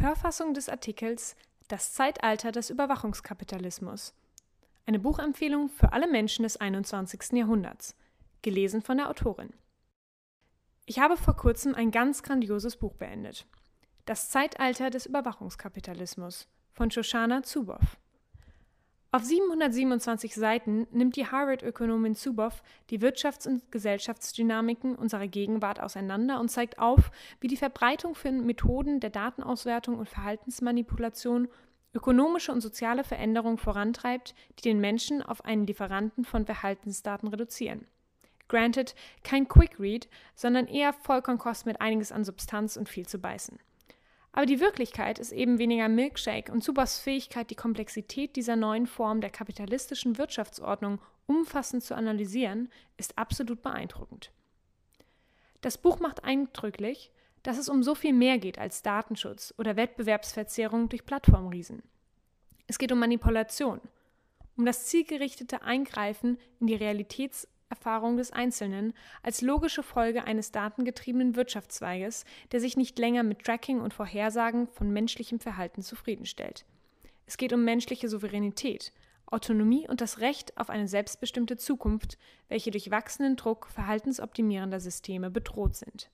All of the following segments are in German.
Hörfassung des Artikels Das Zeitalter des Überwachungskapitalismus. Eine Buchempfehlung für alle Menschen des 21. Jahrhunderts. Gelesen von der Autorin. Ich habe vor kurzem ein ganz grandioses Buch beendet. Das Zeitalter des Überwachungskapitalismus von Shoshana Zuboff. Auf 727 Seiten nimmt die Harvard-Ökonomin Zuboff die Wirtschafts- und Gesellschaftsdynamiken unserer Gegenwart auseinander und zeigt auf, wie die Verbreitung von Methoden der Datenauswertung und Verhaltensmanipulation ökonomische und soziale Veränderungen vorantreibt, die den Menschen auf einen Lieferanten von Verhaltensdaten reduzieren. Granted, kein Quick Read, sondern eher Vollkornkost mit einiges an Substanz und viel zu beißen. Aber die Wirklichkeit ist eben weniger Milkshake und Subas Fähigkeit, die Komplexität dieser neuen Form der kapitalistischen Wirtschaftsordnung umfassend zu analysieren, ist absolut beeindruckend. Das Buch macht eindrücklich, dass es um so viel mehr geht als Datenschutz oder Wettbewerbsverzerrung durch Plattformriesen. Es geht um Manipulation, um das zielgerichtete Eingreifen in die Realitäts- Erfahrung des Einzelnen als logische Folge eines datengetriebenen Wirtschaftszweiges, der sich nicht länger mit Tracking und Vorhersagen von menschlichem Verhalten zufriedenstellt. Es geht um menschliche Souveränität, Autonomie und das Recht auf eine selbstbestimmte Zukunft, welche durch wachsenden Druck verhaltensoptimierender Systeme bedroht sind.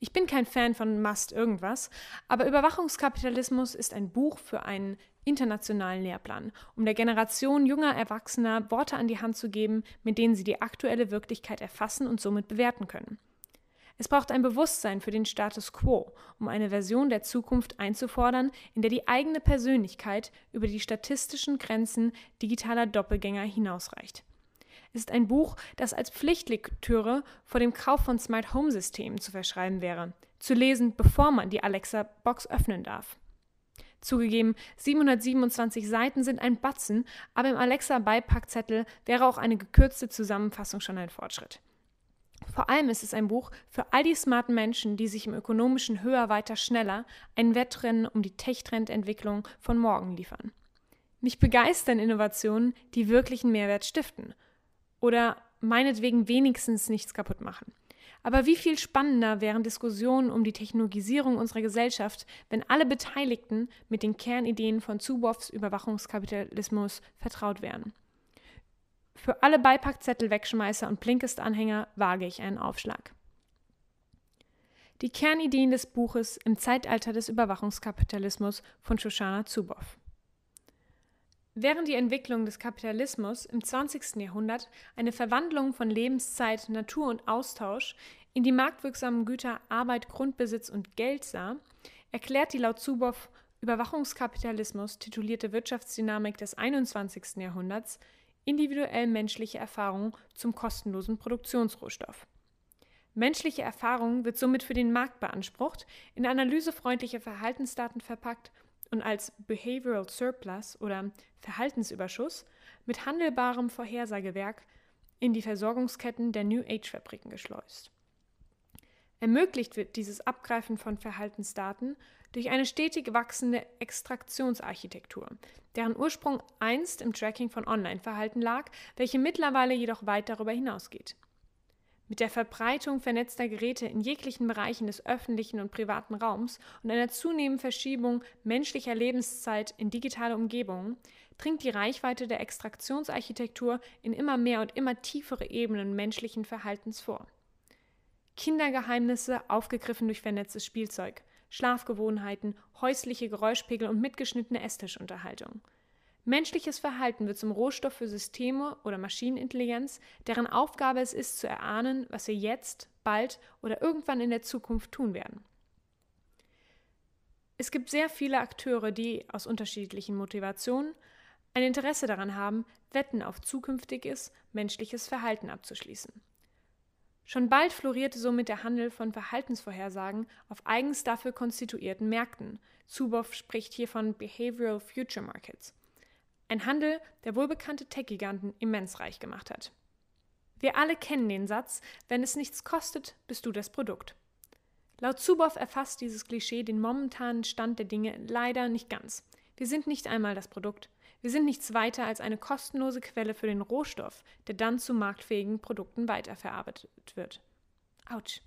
Ich bin kein Fan von Must irgendwas, aber Überwachungskapitalismus ist ein Buch für einen internationalen Lehrplan, um der Generation junger Erwachsener Worte an die Hand zu geben, mit denen sie die aktuelle Wirklichkeit erfassen und somit bewerten können. Es braucht ein Bewusstsein für den Status quo, um eine Version der Zukunft einzufordern, in der die eigene Persönlichkeit über die statistischen Grenzen digitaler Doppelgänger hinausreicht. Ist ein Buch, das als Pflichtlektüre vor dem Kauf von Smart Home Systemen zu verschreiben wäre, zu lesen, bevor man die Alexa-Box öffnen darf. Zugegeben, 727 Seiten sind ein Batzen, aber im Alexa-Beipackzettel wäre auch eine gekürzte Zusammenfassung schon ein Fortschritt. Vor allem ist es ein Buch für all die smarten Menschen, die sich im ökonomischen Höher, weiter, schneller ein Wettrennen um die Tech-Trendentwicklung von morgen liefern. Mich begeistern Innovationen, die wirklichen Mehrwert stiften oder meinetwegen wenigstens nichts kaputt machen. Aber wie viel spannender wären Diskussionen um die Technologisierung unserer Gesellschaft, wenn alle Beteiligten mit den Kernideen von Zuboffs Überwachungskapitalismus vertraut wären. Für alle Beipackzettel-Wegschmeißer und Blinkist-Anhänger wage ich einen Aufschlag. Die Kernideen des Buches Im Zeitalter des Überwachungskapitalismus von Shoshana Zuboff. Während die Entwicklung des Kapitalismus im 20. Jahrhundert eine Verwandlung von Lebenszeit, Natur und Austausch in die marktwirksamen Güter Arbeit, Grundbesitz und Geld sah, erklärt die laut Zuboff Überwachungskapitalismus titulierte Wirtschaftsdynamik des 21. Jahrhunderts individuell menschliche Erfahrung zum kostenlosen Produktionsrohstoff. Menschliche Erfahrung wird somit für den Markt beansprucht, in analysefreundliche Verhaltensdaten verpackt und als Behavioral Surplus oder Verhaltensüberschuss mit handelbarem Vorhersagewerk in die Versorgungsketten der New Age-Fabriken geschleust. Ermöglicht wird dieses Abgreifen von Verhaltensdaten durch eine stetig wachsende Extraktionsarchitektur, deren Ursprung einst im Tracking von Online-Verhalten lag, welche mittlerweile jedoch weit darüber hinausgeht. Mit der Verbreitung vernetzter Geräte in jeglichen Bereichen des öffentlichen und privaten Raums und einer zunehmenden Verschiebung menschlicher Lebenszeit in digitale Umgebungen dringt die Reichweite der Extraktionsarchitektur in immer mehr und immer tiefere Ebenen menschlichen Verhaltens vor. Kindergeheimnisse aufgegriffen durch vernetztes Spielzeug, Schlafgewohnheiten, häusliche Geräuschpegel und mitgeschnittene Esstischunterhaltung – Menschliches Verhalten wird zum Rohstoff für Systeme oder Maschinenintelligenz, deren Aufgabe es ist, zu erahnen, was wir jetzt, bald oder irgendwann in der Zukunft tun werden. Es gibt sehr viele Akteure, die aus unterschiedlichen Motivationen ein Interesse daran haben, Wetten auf zukünftiges menschliches Verhalten abzuschließen. Schon bald florierte somit der Handel von Verhaltensvorhersagen auf eigens dafür konstituierten Märkten. Zuboff spricht hier von Behavioral Future Markets. Ein Handel, der wohlbekannte Tech-Giganten immens reich gemacht hat. Wir alle kennen den Satz, wenn es nichts kostet, bist du das Produkt. Laut Zuboff erfasst dieses Klischee den momentanen Stand der Dinge leider nicht ganz. Wir sind nicht einmal das Produkt. Wir sind nichts weiter als eine kostenlose Quelle für den Rohstoff, der dann zu marktfähigen Produkten weiterverarbeitet wird. Autsch.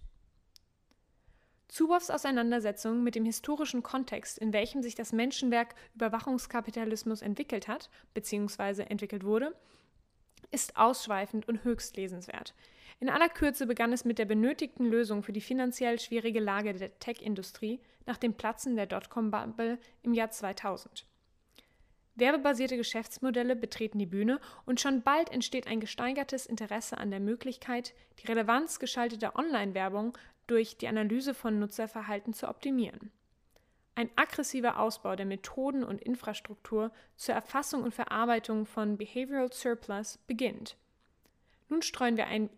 Zuboffs Auseinandersetzung mit dem historischen Kontext, in welchem sich das Menschenwerk Überwachungskapitalismus entwickelt hat bzw. entwickelt wurde, ist ausschweifend und höchst lesenswert. In aller Kürze begann es mit der benötigten Lösung für die finanziell schwierige Lage der Tech-Industrie nach dem Platzen der Dotcom-Bubble im Jahr 2000. Werbebasierte Geschäftsmodelle betreten die Bühne und schon bald entsteht ein gesteigertes Interesse an der Möglichkeit, die Relevanz geschalteter Online-Werbung durch die Analyse von Nutzerverhalten zu optimieren. Ein aggressiver Ausbau der Methoden und Infrastruktur zur Erfassung und Verarbeitung von Behavioral Surplus beginnt. Nun streuen wir ein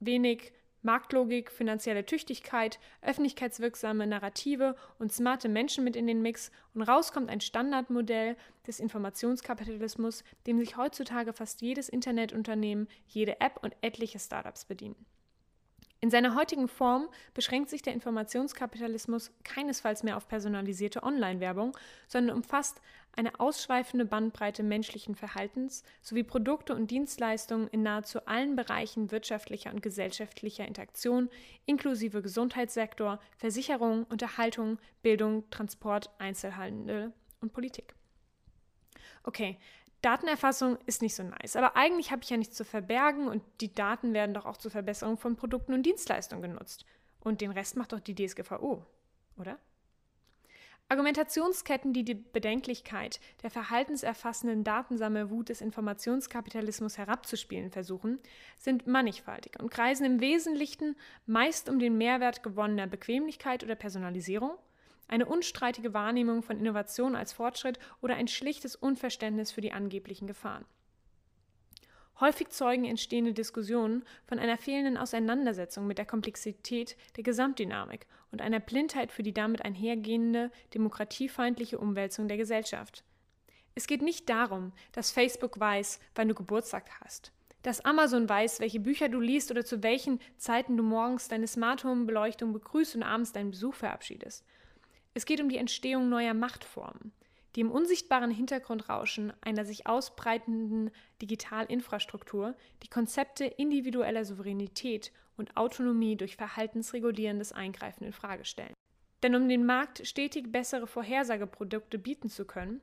wenig Marktlogik, finanzielle Tüchtigkeit, öffentlichkeitswirksame Narrative und smarte Menschen mit in den Mix und raus kommt ein Standardmodell des Informationskapitalismus, dem sich heutzutage fast jedes Internetunternehmen, jede App und etliche Startups bedienen. In seiner heutigen Form beschränkt sich der Informationskapitalismus keinesfalls mehr auf personalisierte Online-Werbung, sondern umfasst eine ausschweifende Bandbreite menschlichen Verhaltens sowie Produkte und Dienstleistungen in nahezu allen Bereichen wirtschaftlicher und gesellschaftlicher Interaktion, inklusive Gesundheitssektor, Versicherung, Unterhaltung, Bildung, Transport, Einzelhandel und Politik. Okay, Datenerfassung ist nicht so nice, aber eigentlich habe ich ja nichts zu verbergen und die Daten werden doch auch zur Verbesserung von Produkten und Dienstleistungen genutzt. Und den Rest macht doch die DSGVO, oder? Argumentationsketten, die die Bedenklichkeit der verhaltenserfassenden Datensammelwut des Informationskapitalismus herabzuspielen versuchen, sind mannigfaltig und kreisen im Wesentlichen meist um den Mehrwert gewonnener Bequemlichkeit oder Personalisierung – eine unstreitige Wahrnehmung von Innovation als Fortschritt oder ein schlichtes Unverständnis für die angeblichen Gefahren. Häufig zeugen entstehende Diskussionen von einer fehlenden Auseinandersetzung mit der Komplexität der Gesamtdynamik und einer Blindheit für die damit einhergehende demokratiefeindliche Umwälzung der Gesellschaft. Es geht nicht darum, dass Facebook weiß, wann du Geburtstag hast, dass Amazon weiß, welche Bücher du liest oder zu welchen Zeiten du morgens deine Smart Home Beleuchtung begrüßt und abends deinen Besuch verabschiedest. Es geht um die Entstehung neuer Machtformen, die im unsichtbaren Hintergrundrauschen einer sich ausbreitenden Digitalinfrastruktur die Konzepte individueller Souveränität und Autonomie durch verhaltensregulierendes Eingreifen in Frage stellen. Denn um den Markt stetig bessere Vorhersageprodukte bieten zu können,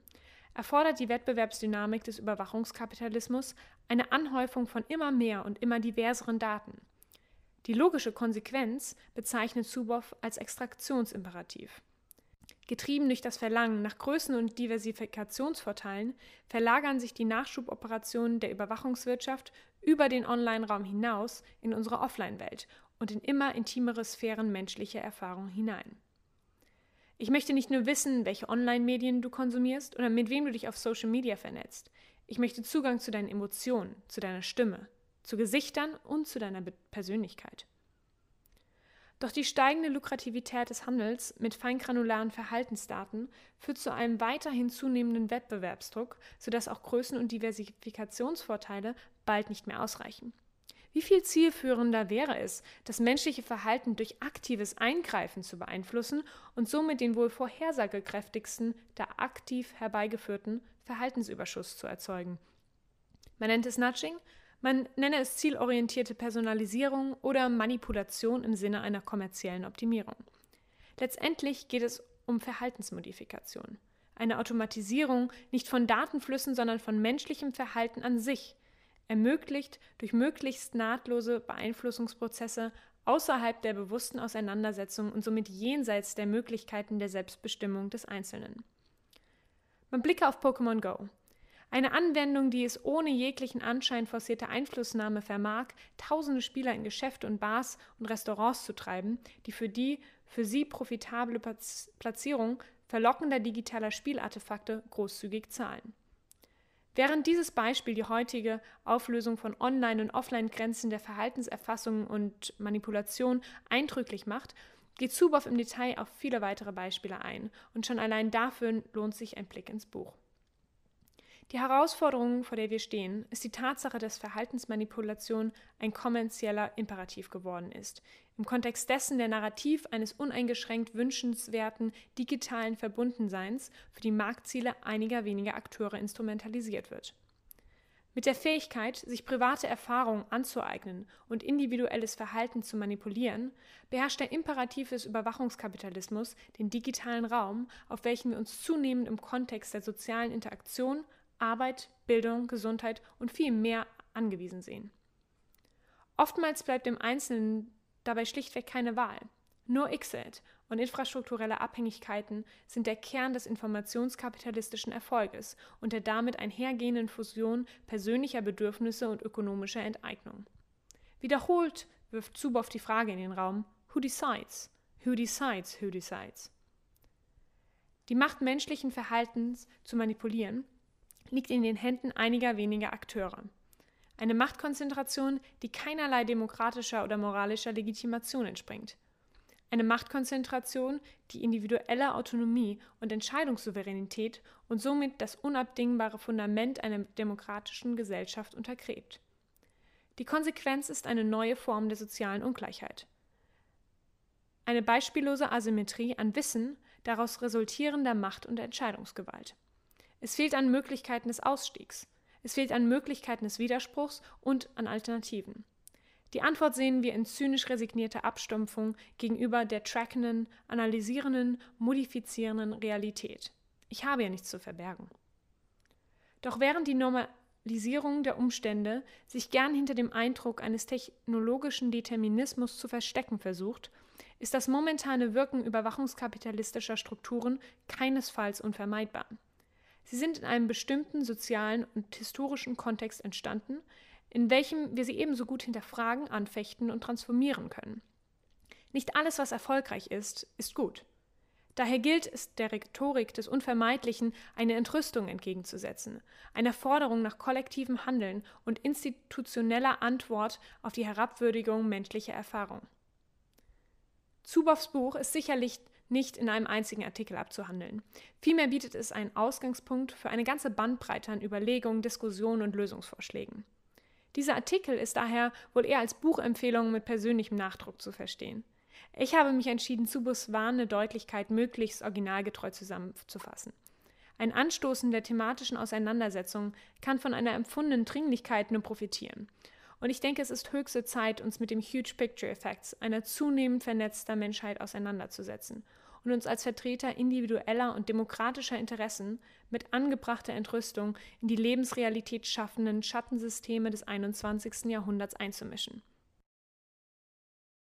erfordert die Wettbewerbsdynamik des Überwachungskapitalismus eine Anhäufung von immer mehr und immer diverseren Daten. Die logische Konsequenz bezeichnet Zuboff als Extraktionsimperativ. Getrieben durch das Verlangen nach Größen- und Diversifikationsvorteilen verlagern sich die Nachschuboperationen der Überwachungswirtschaft über den Online-Raum hinaus in unsere Offline-Welt und in immer intimere Sphären menschlicher Erfahrung hinein. Ich möchte nicht nur wissen, welche Online-Medien du konsumierst oder mit wem du dich auf Social Media vernetzt. Ich möchte Zugang zu deinen Emotionen, zu deiner Stimme, zu Gesichtern und zu deiner Persönlichkeit. Doch die steigende Lukrativität des Handels mit feingranularen Verhaltensdaten führt zu einem weiterhin zunehmenden Wettbewerbsdruck, sodass auch Größen- und Diversifikationsvorteile bald nicht mehr ausreichen. Wie viel zielführender wäre es, das menschliche Verhalten durch aktives Eingreifen zu beeinflussen und somit den wohl vorhersagekräftigsten der aktiv herbeigeführten Verhaltensüberschuss zu erzeugen? Man nennt es Nudging, man nenne es zielorientierte Personalisierung oder Manipulation im Sinne einer kommerziellen Optimierung. Letztendlich geht es um Verhaltensmodifikation. Eine Automatisierung nicht von Datenflüssen, sondern von menschlichem Verhalten an sich, ermöglicht durch möglichst nahtlose Beeinflussungsprozesse außerhalb der bewussten Auseinandersetzung und somit jenseits der Möglichkeiten der Selbstbestimmung des Einzelnen. Man blicke auf Pokémon Go. Eine Anwendung, die es ohne jeglichen Anschein forcierter Einflussnahme vermag, tausende Spieler in Geschäfte und Bars und Restaurants zu treiben, die für die für sie profitable Platzierung verlockender digitaler Spielartefakte großzügig zahlen. Während dieses Beispiel die heutige Auflösung von Online- und Offline-Grenzen der Verhaltenserfassung und Manipulation eindrücklich macht, geht Zuboff im Detail auf viele weitere Beispiele ein, und schon allein dafür lohnt sich ein Blick ins Buch. Die Herausforderung, vor der wir stehen, ist die Tatsache, dass Verhaltensmanipulation ein kommerzieller Imperativ geworden ist. Im Kontext dessen der Narrativ eines uneingeschränkt wünschenswerten digitalen Verbundenseins für die Marktziele einiger weniger Akteure instrumentalisiert wird. Mit der Fähigkeit, sich private Erfahrungen anzueignen und individuelles Verhalten zu manipulieren, beherrscht der Imperativ des Überwachungskapitalismus den digitalen Raum, auf welchen wir uns zunehmend im Kontext der sozialen Interaktion, Arbeit, Bildung, Gesundheit und viel mehr angewiesen sehen. Oftmals bleibt dem Einzelnen dabei schlichtweg keine Wahl. Nur ICSED und infrastrukturelle Abhängigkeiten sind der Kern des informationskapitalistischen Erfolges und der damit einhergehenden Fusion persönlicher Bedürfnisse und ökonomischer Enteignung. Wiederholt wirft Zuboff die Frage in den Raum: Who decides? Who decides? Who decides? Die Macht menschlichen Verhaltens zu manipulieren liegt in den Händen einiger weniger Akteure. Eine Machtkonzentration, die keinerlei demokratischer oder moralischer Legitimation entspringt. Eine Machtkonzentration, die individuelle Autonomie und Entscheidungssouveränität und somit das unabdingbare Fundament einer demokratischen Gesellschaft untergräbt. Die Konsequenz ist eine neue Form der sozialen Ungleichheit. Eine beispiellose Asymmetrie an Wissen, daraus resultierender Macht und Entscheidungsgewalt. Es fehlt an Möglichkeiten des Ausstiegs. Es fehlt an Möglichkeiten des Widerspruchs und an Alternativen. Die Antwort sehen wir in zynisch resignierter Abstumpfung gegenüber der trackenden, analysierenden, modifizierenden Realität. Ich habe ja nichts zu verbergen. Doch während die Normalisierung der Umstände sich gern hinter dem Eindruck eines technologischen Determinismus zu verstecken versucht, ist das momentane Wirken überwachungskapitalistischer Strukturen keinesfalls unvermeidbar. Sie sind in einem bestimmten sozialen und historischen Kontext entstanden, in welchem wir sie ebenso gut hinterfragen, anfechten und transformieren können. Nicht alles, was erfolgreich ist, ist gut. Daher gilt es der Rhetorik des Unvermeidlichen eine Entrüstung entgegenzusetzen, einer Forderung nach kollektivem Handeln und institutioneller Antwort auf die Herabwürdigung menschlicher Erfahrung. Zuboffs Buch ist sicherlich nicht in einem einzigen Artikel abzuhandeln. Vielmehr bietet es einen Ausgangspunkt für eine ganze Bandbreite an Überlegungen, Diskussionen und Lösungsvorschlägen. Dieser Artikel ist daher wohl eher als Buchempfehlung mit persönlichem Nachdruck zu verstehen. Ich habe mich entschieden, Zubus warnende Deutlichkeit möglichst originalgetreu zusammenzufassen. Ein Anstoßen der thematischen Auseinandersetzung kann von einer empfundenen Dringlichkeit nur profitieren. Und ich denke, es ist höchste Zeit, uns mit dem Huge Picture Effects einer zunehmend vernetzter Menschheit auseinanderzusetzen und uns als Vertreter individueller und demokratischer Interessen mit angebrachter Entrüstung in die Lebensrealität schaffenden Schattensysteme des 21. Jahrhunderts einzumischen.